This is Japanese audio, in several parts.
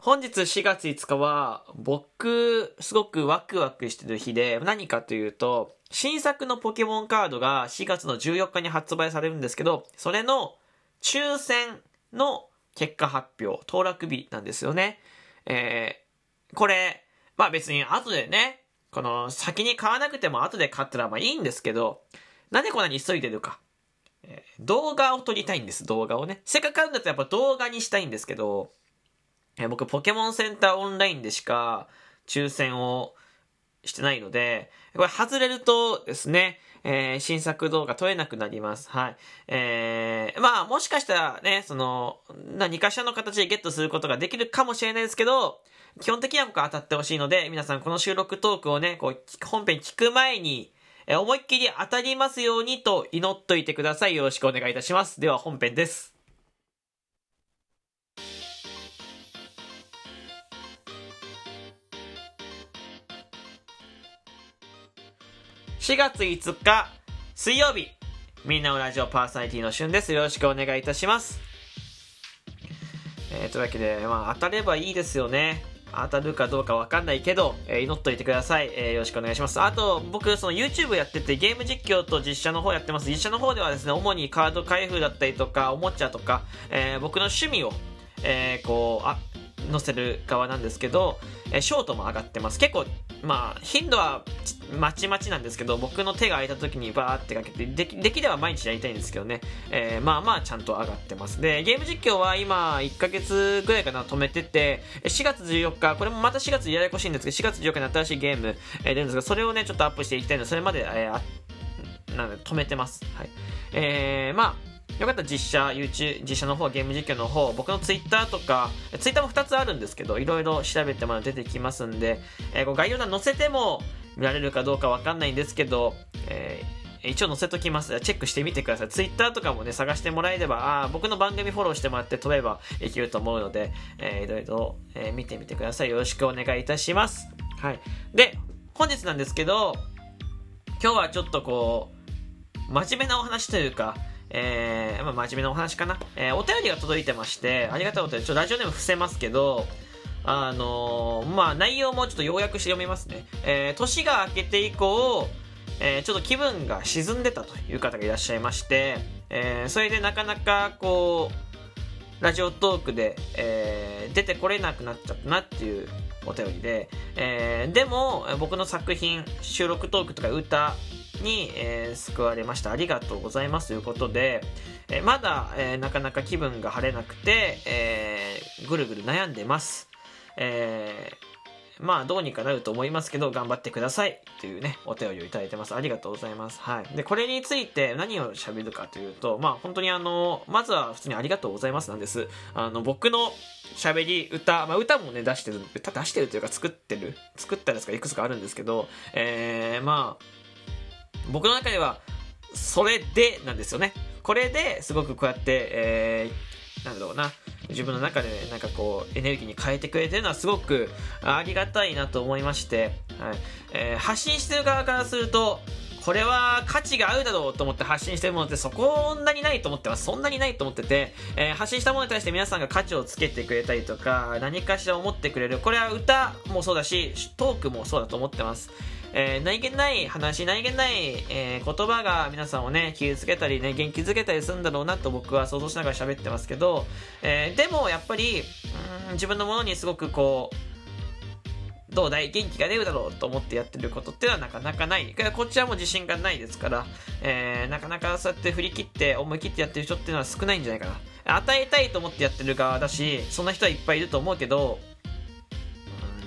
本日4月5日は、僕、すごくワクワクしてる日で、何かというと、新作のポケモンカードが4月の14日に発売されるんですけど、それの抽選の結果発表、当落日なんですよね。えー、これ、まあ別に後でね、この先に買わなくても後で買ったらまあいいんですけど、なんでこんなに急いでるか。動画を撮りたいんです、動画をね。せっかく買うんだったらやっぱ動画にしたいんですけど、え、僕ポケモンセンターオンラインでしか抽選をしてないので、これ外れるとですね、えー、新作動画撮れなくなります。はい。えー、まあ、もしかしたらね、その、何かしらの形でゲットすることができるかもしれないですけど、基本的には僕は当たってほしいので、皆さんこの収録トークをね、こう、本編聞く前に、えー、思いっきり当たりますようにと祈っといてください。よろしくお願いいたします。では本編です。4月5日水曜日みんなのラジオパーソナリティのしゅんです。よろしくお願いいたします。えー、というわけで、まあ、当たればいいですよね。当たるかどうかわかんないけど、えー、祈っといてください、えー、よろしくお願いします。あと、僕、その YouTube やっててゲーム実況と実写の方やってます。実写の方ではですね、主にカード開封だったりとか、おもちゃとか、えー、僕の趣味を、えー、こう、あ、載せる側なんですけど、えー、ショートも上がってます。結構、まあ、頻度はまちまちなんですけど、僕の手が空いた時にバーってかけて、でき、できれば毎日やりたいんですけどね、えー、まあまあちゃんと上がってます。で、ゲーム実況は今、1ヶ月ぐらいかな、止めてて、4月14日、これもまた4月ややこしいんですけど、4月14日に新しいゲーム、えー、出るんですが、それをね、ちょっとアップしていきたいので、それまで、えー、なんで止めてます。はい。えー、まあ、よかったら実写、YouTube、実写の方、ゲーム実況の方、僕の Twitter とか、Twitter も2つあるんですけど、いろいろ調べてもら出てきますんで、えー、概要欄載せても見られるかどうかわかんないんですけど、えー、一応載せときます。チェックしてみてください。Twitter とかもね、探してもらえれば、あ僕の番組フォローしてもらって飛べばいけると思うので、えー、いろいろ、えー、見てみてください。よろしくお願いいたします。はい。で、本日なんですけど、今日はちょっとこう、真面目なお話というか、えー、まあ、真面目なお話かな。えー、お便りが届いてまして、ありがたいお便り、ちょっとラジオネーム伏せますけど、あのー、まあ、内容もちょっと要約して読みますね。えー、年が明けて以降、えー、ちょっと気分が沈んでたという方がいらっしゃいまして、えー、それでなかなかこう、ラジオトークで、えー、出てこれなくなっちゃったなっていうお便りで、えー、でも僕の作品、収録トークとか歌に、えー、救われました。ありがとうございますということで、えー、まだ、えー、なかなか気分が晴れなくて、えー、ぐるぐる悩んでます。えー、まあ、どうにかなると思いますけど、頑張ってください。というね、お便りをいただいてます。ありがとうございます。はい。で、これについて何を喋るかというと、まあ、本当にあの、まずは普通にありがとうございますなんです。あの、僕の喋り、歌、まあ、歌もね、出してる、歌出してるというか作ってる、作ったやつがいくつかあるんですけど、えー、まあ、僕の中では、それでなんですよね。これですごくこうやって、えー、なんだろうな、自分の中で、ねなんかこう、エネルギーに変えてくれてるのはすごくありがたいなと思いまして、はいえー、発信してる側からすると、これは価値があるだろうと思って発信してるものってそこんなにないと思ってます。そんなにないと思ってて、えー、発信したものに対して皆さんが価値をつけてくれたりとか、何かしら思ってくれる。これは歌もそうだし、トークもそうだと思ってます。えー、何気ない話、何気ない、えー、言葉が皆さんをね、傷つけたりね、元気づけたりするんだろうなと僕は想像しながら喋ってますけど、えー、でもやっぱり、うん、自分のものにすごくこう、どうだい？元気が出るだろうと思ってやってることっていうのはなかなかない。こっちはもう自信がないですから、えー、なかなかそうやって振り切って、思い切ってやってる人っていうのは少ないんじゃないかな。与えたいと思ってやってる側だし、そんな人はいっぱいいると思うけど、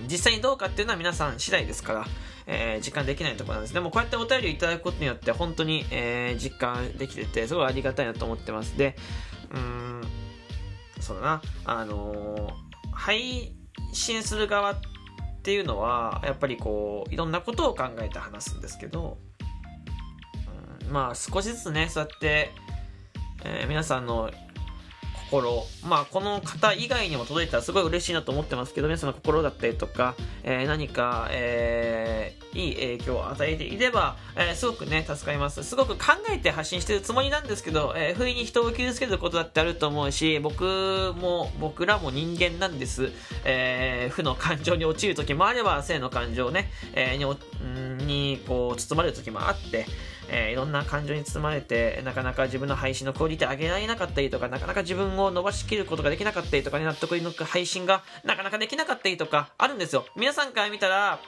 実際にどうかっていうのは皆さん次第ですから、えー、実感できないところなんです。でもこうやってお便りいただくことによって本当に、えー、実感できてて、すごいありがたいなと思ってます。で、うん、そうだな、あのー、配信する側っていうのは、やっぱりこう、いろんなことを考えて話すんですけど、うん、まあ少しずつね、そうやって、え、皆さんの心、まあ、この方以外にも届いたらすごい嬉しいなと思ってますけど、皆さんの心だったりとか、えー、何か、えー、いい影響を与えていれば、えー、すごくね、助かります。すごく考えて発信してるつもりなんですけど、え、不意に人を傷つけることだってあると思うし、僕も、僕らも人間なんです。え、負の感情に陥る時もあれば、性の感情ね、え、に、にこう、包まれる時もあって、えー、いろんな感情に包まれて、なかなか自分の配信のクオリティ上げられなかったりとか、なかなか自分を伸ばしきることができなかったりとかね、納得いく配信がなかなかできなかったりとか、あるんですよ。皆さんから見たら、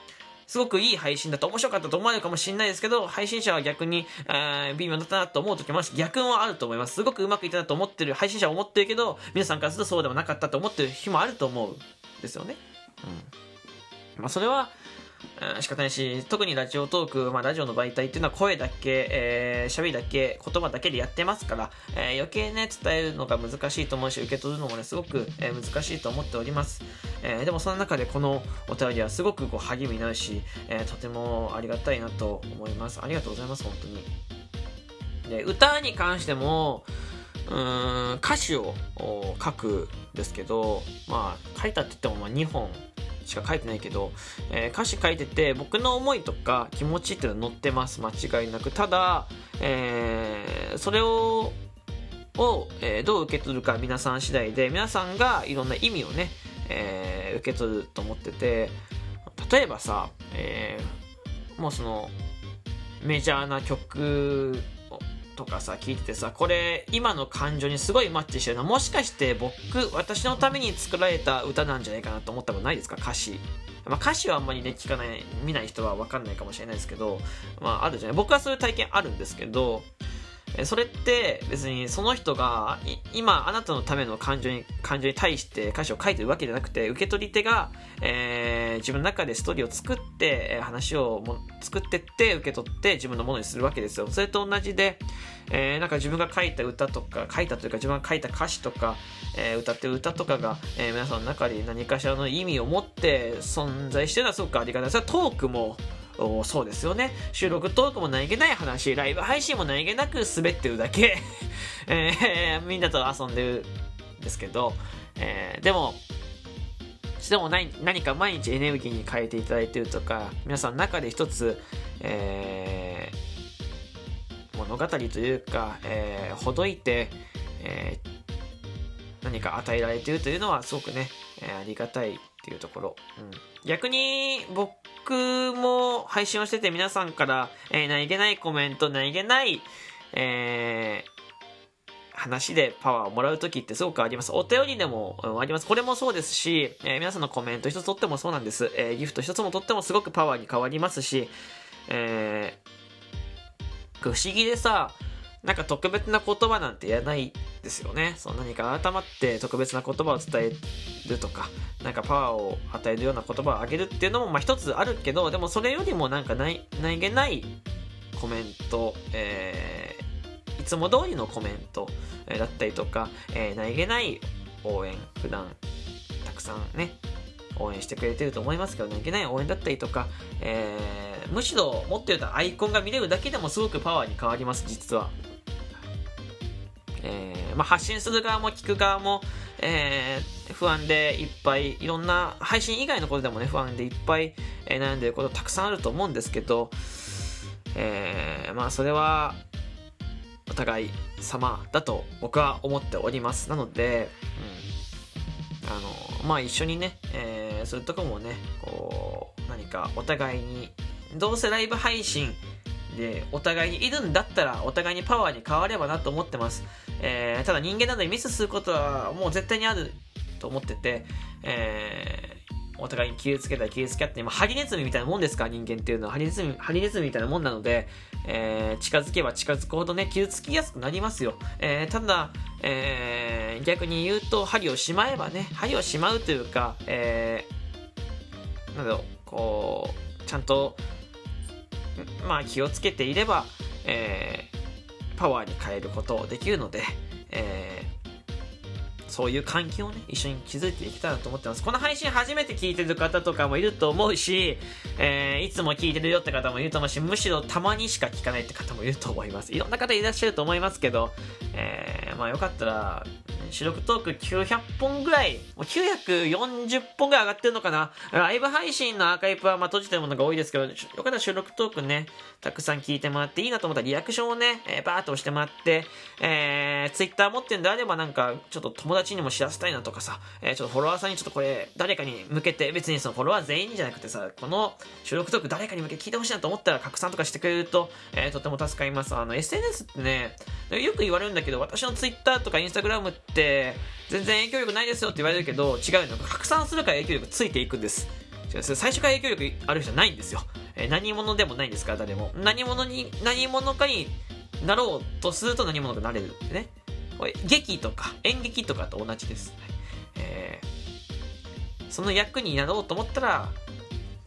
すごくいい配信だと面白かったと思われるかもしれないですけど、配信者は逆に、えー、微妙だったなと思う時もあるし、逆もあると思います。すごくうまくいったなと思ってる、配信者は思ってるけど、皆さんからするとそうでもなかったと思ってる日もあると思うんですよね。うん。まあ、それは、うん、仕方ないし、特にラジオトーク、まあ、ラジオの媒体っていうのは声だけ、えー、喋りだけ、言葉だけでやってますから、えー、余計ね、伝えるのが難しいと思うし、受け取るのもね、すごく、えー、難しいと思っております。えー、でもその中でこのお便りはすごくこう励みになるし、えー、とてもありがたいなと思います。ありがとうございます、本当に。で、歌に関しても、うーん歌詞を書くんですけど、まあ、書いたって言ってもまあ2本しか書いてないけど、えー、歌詞書いてて僕の思いとか気持ちっていうのは載ってます。間違いなく。ただ、えー、それをを、えー、どう受け取るか皆さん次第で皆さんがいろんな意味をね、えー、受け取ると思ってて例えばさ、えー、もうそのメジャーな曲とかさ、聞いててさ、これ、今の感情にすごいマッチしてるのもしかして僕、私のために作られた歌なんじゃないかなと思ったことないですか？歌詞。まあ、歌詞はあんまりね、聞かない、見ない人はわかんないかもしれないですけど、まあ、あるじゃない？僕はそういう体験あるんですけど、それって別にその人が今あなたのための感情に感情に対して歌詞を書いてるわけじゃなくて受け取り手が、えー、自分の中でストーリーを作って話をも作ってって受け取って自分のものにするわけですよ。それと同じで、えー、なんか自分が書いた歌とか書いたというか自分が書いた歌詞とか、えー、歌ってる歌とかが、え皆さんの中に何かしらの意味を持って存在してるのはすごくありがたい。それはトークもそうですよね。収録トークも何気ない話、ライブ配信も何気なく滑ってるだけ、えー、みんなと遊んでるんですけど、えー、でも、でも何何か毎日エネルギーに変えていただいてるとか、皆さんの中で一つ、えー、物語というか、えー、ほどいて、えー、何か与えられているというのはすごくね、えー、ありがたいっていうところ。うん、逆に僕も配信をしてて皆さんから、えー、何気ないコメント、何気ない、えー、話でパワーをもらう時ってすごくあります。お便りでも、うん、あります。これもそうですし、えー、皆さんのコメント一つとってもそうなんです。えー、ギフト一つもとってもすごくパワーに変わりますし、えー、不思議でさ、なんか特別な言葉なんて言えないですよね。その何か改まって特別な言葉を伝えるとか、なんかパワーを与えるような言葉をあげるっていうのもまあ一つあるけど、でもそれよりもなんかない何気ないコメント、えー、いつも通りのコメントだったりとか、えー、何気ない応援、普段たくさんね、応援してくれてると思いますけど、何気ない応援だったりとか、えー、むしろ持ってるとアイコンが見れるだけでもすごくパワーに変わります、実は。えー、まあ、発信する側も聞く側も、えー、不安でいっぱいいろんな配信以外のことでもね不安でいっぱい、え、悩んでることたくさんあると思うんですけど、え、まあそれはお互い様だと僕は思っております。なので、うん、あのまあ一緒にね、え、そういうとこもねこう何かお互いにどうせライブ配信でお互いにいるんだったらお互いにパワーに変わればなと思ってます、えー、ただ人間などにミスすることはもう絶対にあると思ってて、えー、お互いに傷つけたり傷つけ合って、まあ、ハリネズミみたいなもんですか？人間っていうのは。ハリネズミハリネズミみたいなもんなので、えー、近づけば近づくほどね傷つきやすくなりますよ、えー、ただ、えー、逆に言うと針をしまえばね針をしまうというか、えー、なんだろうこうちゃんとまあ気をつけていれば、えー、パワーに変えることできるので、えー、そういう環境をね、一緒に築いていきたいなと思ってます。この配信初めて聞いてる方とかもいると思うし、えー、いつも聞いてるよって方もいると思うし、むしろたまにしか聞かないって方もいると思います。いろんな方いらっしゃると思いますけど、えー、まあよかったら、収録トーク900本ぐらい、もう940本ぐらい上がってるのかな？ライブ配信のアーカイブはまあ閉じてるものが多いですけど、よかったら収録トークね、たくさん聞いてもらっていいなと思ったらリアクションをね、えー、バーっと押してもらって、えー、ツイッター持ってるんであればなんか、ちょっと友達にも知らせたいなとかさ、えー、ちょっとフォロワーさんにちょっとこれ、誰かに向けて、別にそのフォロワー全員じゃなくてさ、この収録トーク誰かに向けて聞いてほしいなと思ったら拡散とかしてくれると、えー、とても助かります。あの、SNS ってね、よく言われるんだけど、私のツイッターとかインスタグラムってって、全然影響力ないですよって言われるけど、違うの。拡散するから影響力ついていくんです。最初から影響力ある人じゃないんですよ。え、何者でもないんですから、誰も。何者に、何者かになろうとすると何者かなれるってね。これ劇とか演劇とかと同じです。えー、その役になろうと思ったら、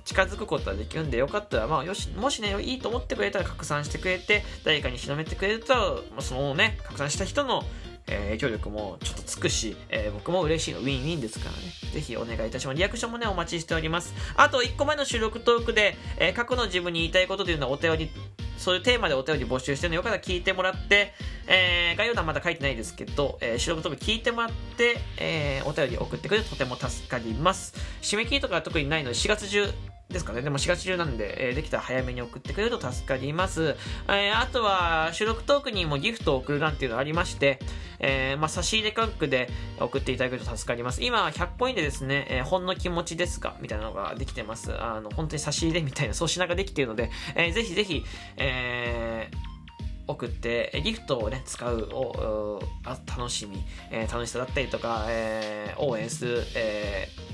近づくことはできるんでよかったら、まあ、よし、もしね、いいと思ってくれたら拡散してくれて、誰かに広めてくれると、そのね、拡散した人の、えー、影響力もちょっとつくし、えー、僕も嬉しいの、ウィンウィンですからね。ぜひお願いいたします。リアクションもね、お待ちしております。あと、1個前の収録トークで、えー、過去の自分に言いたいことというのはお便り、そういうテーマでお便り募集してるので、よかったら聞いてもらって、えー、概要欄まだ書いてないですけど、えー、収録トーク聞いてもらって、えー、お便り送ってくれるととても助かります。締め切りとかは特にないので、4月中、ですかね。でも4月中なんで、えー、できたら早めに送ってくれると助かります。えー、あとは、収録トークにもギフトを送る欄っていうのがありまして、えー、まあ、差し入れ価格で送っていただけると助かります。今、100ポイントですね、えー、ほんの気持ちですかみたいなのができてます。あの、本当に差し入れみたいな、そうしなができているので、えー、ぜひぜひ、えー、送って、ギフトをね、使うお楽しみ、えー、楽しさだったりとか、えー、応援する、えー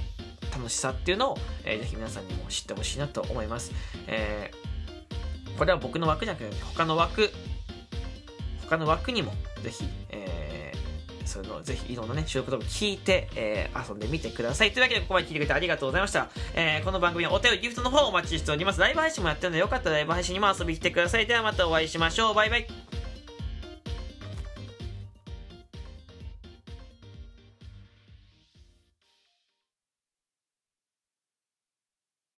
楽しさっていうのを、えー、ぜひ皆さんにも知ってほしいなと思います。えー、これは僕の枠じゃなくて、他の枠、他の枠にもぜひ、えー、そのをぜひいろんなね、収録とか聞いて、えー、遊んでみてください。というわけで、ここまで聞いてくれてありがとうございました。えー、この番組はお便りギフトの方をお待ちしております。ライブ配信もやってるので、よかったらライブ配信にも遊びに来てください。ではまたお会いしましょう。バイバイ。